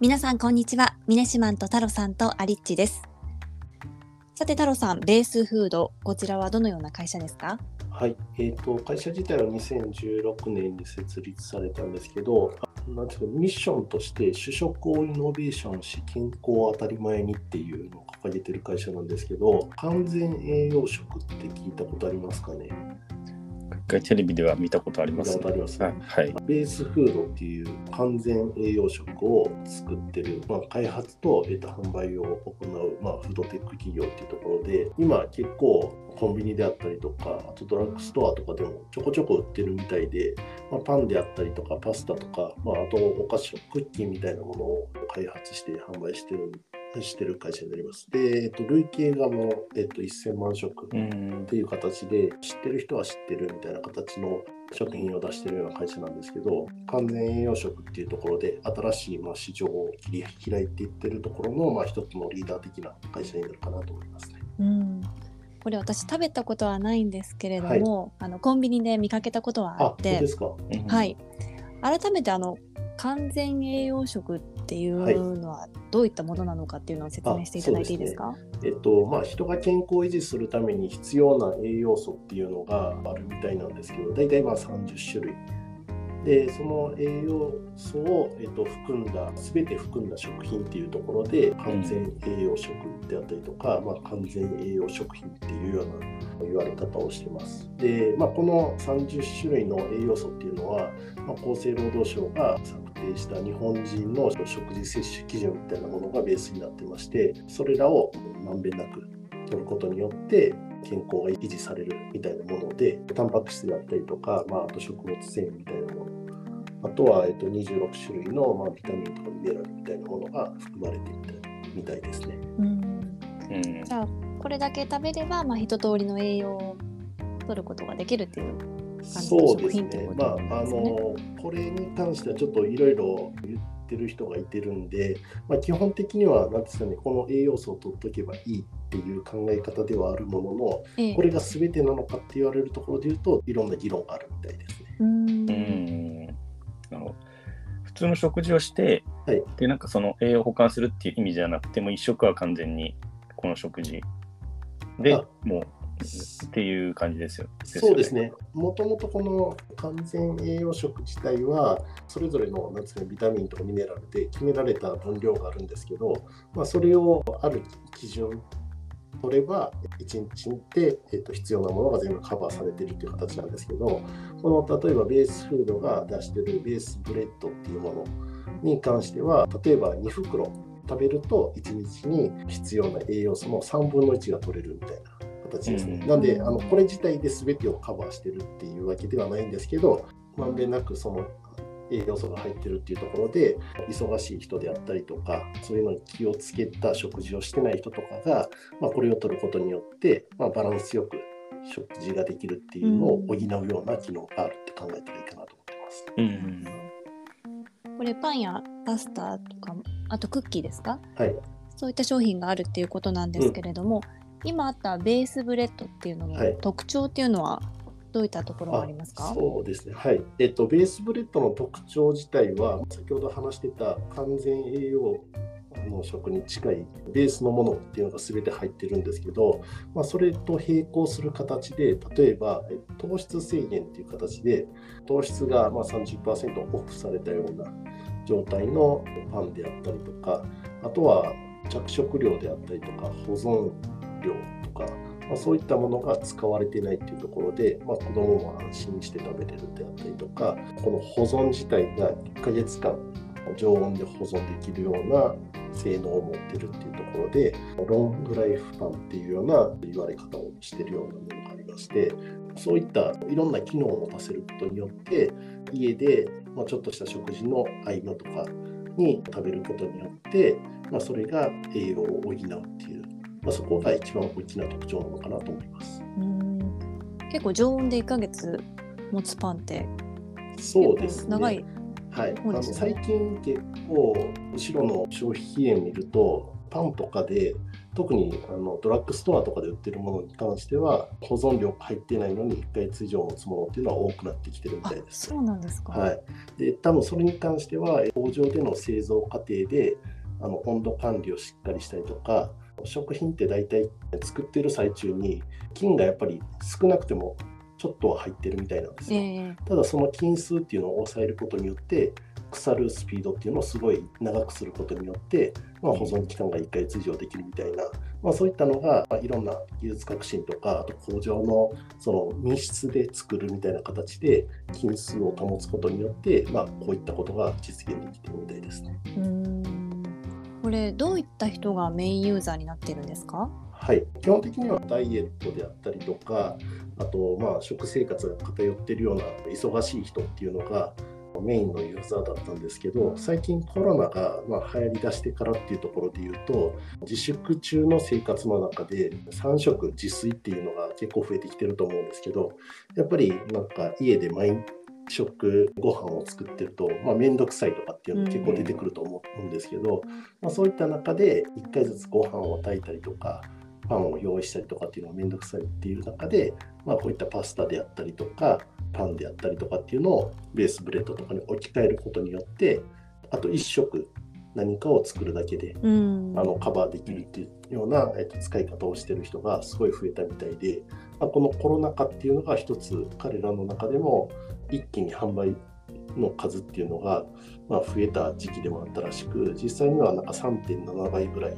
皆さんこんにちは。ミネシマンと太郎さんとアリッチです。さて太郎さんベースフードこちらはどのような会社ですか？はい、えーと、会社自体は2016年に設立されたんですけど、なんていうかミッションとして主食をイノベーションし健康を当たり前にっていうのを掲げてる会社なんですけど、完全栄養食って聞いたことありますかね？回テレビでは見たことあります、ね、あります、はい、ベースフードっていう完全栄養食を作ってる、まあ、開発と,、えー、と販売を行う、まあ、フードテック企業っていうところで今結構コンビニであったりとかあとドラッグストアとかでもちょこちょこ売ってるみたいで、まあ、パンであったりとかパスタとか、まあ、あとお菓子クッキーみたいなものを開発して販売してるしてる会社になります。で、えっと、累計がもう、えっと、1000万食っていう形で、知ってる人は知ってるみたいな形の食品を出してるような会社なんですけど、完全栄養食っていうところで、新しいまあ市場を切り開いていってるところの、まあ、一つのリーダー的な会社になるかなと思いますね。うん。これ私食べたことはないんですけれども、はい、あのコンビニで見かけたことはあって。はい、改めてあの完全栄養食っっていうのはどういったものなのかっていうのを説明していただいていいですか、ね、えっとまあ、人が健康を維持するために必要な栄養素っていうのがあるみたいなんですけど大体まあ30種類。でその栄養素を、えっと、含んだ全て含んだ食品っていうところで完全栄養食であったりとか、うん、まあ、完全栄養食品っていうような言われ方をしてます。で、まあ、この30種類の栄養素っていうのは、まあ、厚生労働省が策定した日本人の食事摂取基準みたいなものがベースになってましてそれらをまんべんなく取ることによって健康が維持されるみたいなもので、タンパク質であったりとか、まあ、あと食物繊維みたいなもの、あとは、えっと、26種類の、まあ、ビタミンとかミネラルみたいなものが含まれていたみたいですね。うんうん、じゃあ、これだけ食べれば、まあ、一通りの栄養を取ることができるっていう感じの食品ということですね。まあ、あのこれに関してはちょっといろいろ言ってる人がいてるんで、まあ、基本的には何ですかねこの栄養素を取っとけばいいっていう考え方ではあるものの、ええ、これが全てなのかって言われるところで言うといろんな議論があるみたいですね。うん。なるほど。普通の食事をして、はい、でなんかその栄養を保管するっていう意味じゃなくても一食は完全にこの食事でもうっていう感じですよ。そうですね。もともとこの完全栄養食自体は、それぞれのなんですか、ね、ビタミンとかミネラルで決められた分量があるんですけど、まあ、それをある基準取れば、1日で、えー、と必要なものが全部カバーされているという形なんですけど、この例えばベースフードが出しているベースブレッドっていうものに関しては、例えば2袋食べると1日に必要な栄養素の3分の1が取れるみたいな形ですね。うん、なんであのこれ自体で全てをカバーしてるっていうわけではないんですけどまんべんなくその栄養素が入ってるっていうところで忙しい人であったりとかそういうのに気をつけた食事をしてない人とかが、まあ、これを取ることによって、まあ、バランスよく食事ができるっていうのを補うような機能があるって考えたらいいかなと思ってます。うん、これパンやパスタとかあとクッキーですか、はい、そういった商品があるっていうことなんですけれども、うん。今あったベースブレッドっていうのの特徴っていうのはどういったところがありますか、そうですね、はい。えっと、ベースブレッドの特徴自体は先ほど話してた完全栄養の食に近いベースのものっていうのが全て入ってるんですけど、まあ、それと並行する形で例えば糖質制限っていう形で糖質がま30%オフされたような状態のパンであったりとかあとは着色料であったりとか保存量とか、まあ、そういったものが使われてないというところで、まあ、子どもも安心して食べれるであったりとかこの保存自体が1ヶ月間常温で保存できるような性能を持ってるっていうところでロングライフパンっていうような言われ方をしてるようなものがありましてそういったいろんな機能を持たせることによって家で、ちょっとした食事の合間とかに食べることによって、まあ、それが栄養を補うっていうまあ、そこが一番大きな特徴なのかなと思います。結構常温で1ヶ月持つパンってそうですね。長いはい、あの最近結構後ろの消費期限見るとパンとかで特にあのドラッグストアとかで売ってるものに関しては保存量入ってないのに1ヶ月以上持つものっていうのは多くなってきてるみたいです。そうなんですか、はい、で多分それに関しては工場での製造過程であの温度管理をしっかりしたりとか食品って大体作ってる最中に菌がやっぱり少なくてもちょっとは入ってるみたいなんですよ、えー、ただその菌数っていうのを抑えることによって腐るスピードっていうのをすごい長くすることによって、まあ、保存期間が1ヶ月以上できるみたいな、まあ、そういったのが、まあ、いろんな技術革新とかあと工場のその密室で作るみたいな形で菌数を保つことによって、まあ、こういったことが実現できているみたいですね。これどういった人がメインユーザーになっているんですか？はい、基本的にはダイエットであったりとかあとまあ食生活が偏っているような忙しい人っていうのがメインのユーザーだったんですけど最近コロナがまあ流行りだしてからっていうところで言うと自粛中の生活の中で3食自炊っていうのが結構増えてきてると思うんですけどやっぱりなんか家で毎食ご飯を作ってると、まあ、面倒くさいとかっていうの結構出てくると思うんですけど、まあ、そういった中で1回ずつご飯を炊いたりとかパンを用意したりとかっていうのが面倒くさいっていう中で、まあ、こういったパスタであったりとかパンであったりとかっていうのをベースブレッドとかに置き換えることによってあと1食何かを作るだけで、うん、あのカバーできるっていうような、えっと、使い方をしてる人がすごい増えたみたいで、まあ、このコロナ禍っていうのが一つ彼らの中でも一気に販売の数っていうのが、まあ、増えた時期でもあったらしく実際にはなんか3.7倍ぐらい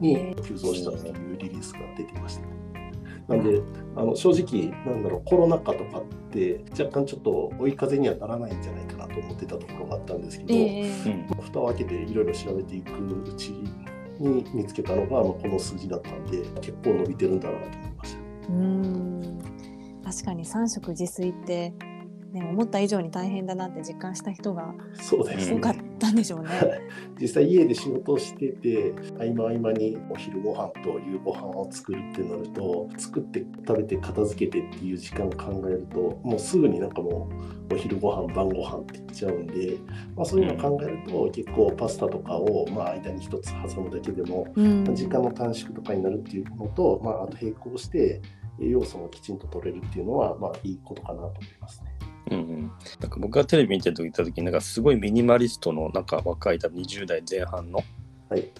に急増したというリリースが出ていました。なんであの正直なんだろうコロナ禍とかって若干ちょっと追い風にはならないんじゃないかなと思ってたところがあったんですけど、えー、蓋を開けていろいろ調べていくうちに見つけたのが、まあ、この数字だったんで結構伸びてるんだなと。うん。確かに3食自炊ってね、思った以上に大変だなって実感した人が多かったんでしょうね。実際家で仕事をしてて合間合間にお昼ご飯と夕ご飯を作るってなると作って食べて片付けてっていう時間を考えるともうすぐになんかもうお昼ご飯晩ご飯って言っちゃうんで、まあ、そういうのを考えると結構パスタとかをまあ間に一つ挟むだけでも、時間の短縮とかになるっていうのと、まあ、あと並行して栄養素もきちんと取れるっていうのはまあいいことかなと思いますね。うんうん、なんか僕がテレビ見てる時った時になんかすごいミニマリストのなんか若い多分20代前半の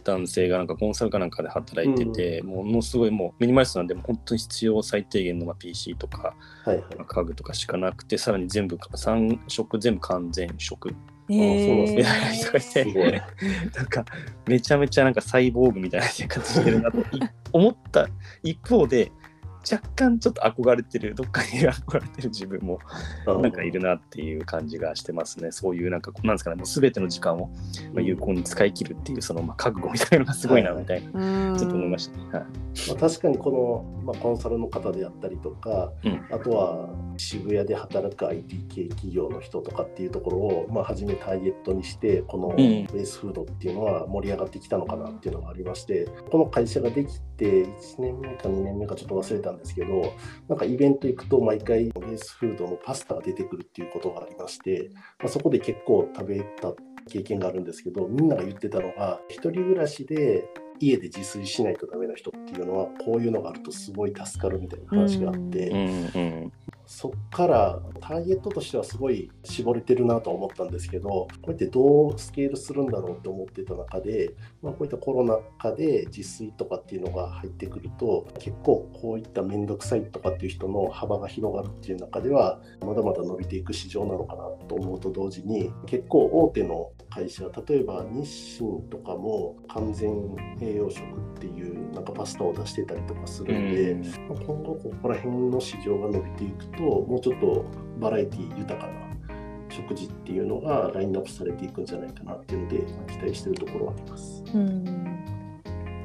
男性がなんかコンサルかなんかで働いてて、うん、ものすごいもうミニマリストなんでも本当に必要最低限のまあ PC とか、はいはい、家具とかしかなくてさらに全部3食全部完全食。えー、そう人がい。て、なんかめちゃめちゃなんかサイボーグみたいな生活してるなと。思った一方で若干ちょっと憧れてるどっかに憧れてる自分もなんかいるなっていう感じがしてますね。そういうなんかなんですかねもう全ての時間をまあ有効に使い切るっていうそのまあ覚悟みたいなのがすごいなみたいな、はい、ちょっと思いましたね、はい。まあ、確かにこの、まあ、コンサルの方であったりとか、うん、あとは渋谷で働く IT 系企業の人とかっていうところを、まあ、初めターゲットにしてこのベースフードっていうのは盛り上がってきたのかなっていうのがありましてこの会社ができて1年目か2年目かちょっと忘れたんですけど、なんかイベント行くと毎回ベースフードのパスタが出てくるっていうことがありまして、まあ、そこで結構食べた経験があるんですけど、みんなが言ってたのが、一人暮らしで家で自炊しないとダメな人っていうのはこういうのがあるとすごい助かるみたいな話があって、うんうん、そっからターゲットとしてはすごい絞れてるなと思ったんですけどこうやってどうスケールするんだろうと思ってた中で、まあ、こういったコロナ禍で自炊とかっていうのが入ってくると結構こういった面倒くさいとかっていう人の幅が広がるっていう中ではまだまだ伸びていく市場なのかなと思うと同時に結構大手の会社例えば日清とかも完全栄養食っていうなんかパスタを出してたりとかするんで、まあ、今後ここら辺の市場が伸びていくともうちょっとバラエティ豊かな食事っていうのがラインナップされていくんじゃないかなっていうので、まあ、期待しているところはあります。うん。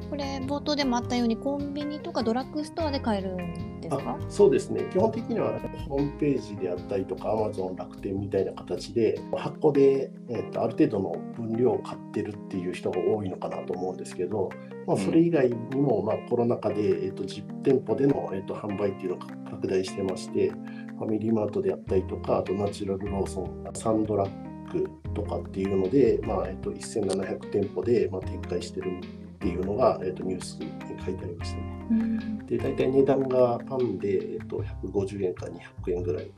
これ冒頭でもあったようにコンビニとかドラッグストアで買えるんですか？そうですね。基本的にはホームページであったりとかアマゾン楽天みたいな形で箱で、えーと、ある程度の分量を買ってるっていう人が多いのかなと思うんですけど、まあ、それ以外にも、まあ、コロナ禍で、えーと、実店舗での、えーと、と販売っていうのが拡大してましてファミリーマートであったりとかあとナチュラルローソンサンドラッグとかっていうので、まあえっと、1700店舗で、まあ、展開してるっていうのが、えーと、ニュースに書いてありましたね。うん、で大体値段がパンで、えーと、150円か200円ぐらい。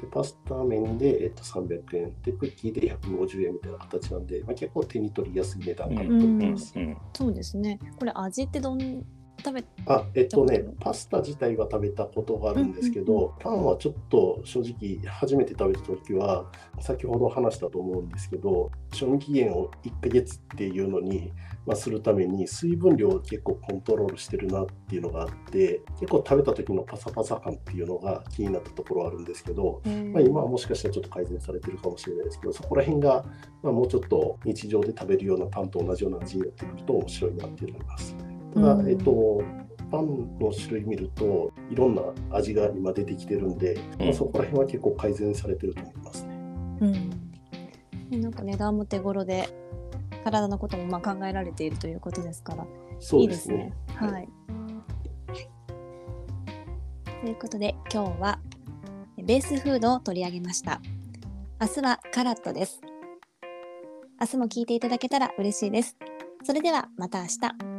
でパスタ麺で、えーと、300円でクッキーで150円みたいな形なんで、まあ、結構手に取りやすい値段かなと思います。うんうん、そうですねこれ味ってどん食べあえっとねパスタ自体は食べたことがあるんですけど、パンはちょっと正直初めて食べた時は先ほど話したと思うんですけど賞味期限を1ヶ月っていうのに、まあ、するために水分量を結構コントロールしてるなっていうのがあって結構食べた時のパサパサ感っていうのが気になったところはあるんですけど、まあ、今はもしかしたらちょっと改善されてるかもしれないですけどそこら辺が、まあ、もうちょっと日常で食べるようなパンと同じような味になってくると面白いなって思います。ただ、えっと、パンの種類見るといろんな味が今出てきてるんで、まあ、そこら辺は結構改善されてると思いますね。うん、なんか値段も手頃で体のこともまあ考えられているということですからそうですね。いいすねはい、はい、ということで今日はベースフードを取り上げました。明日はカラットです。明日も聞いていただけたら嬉しいです。それではまた明日。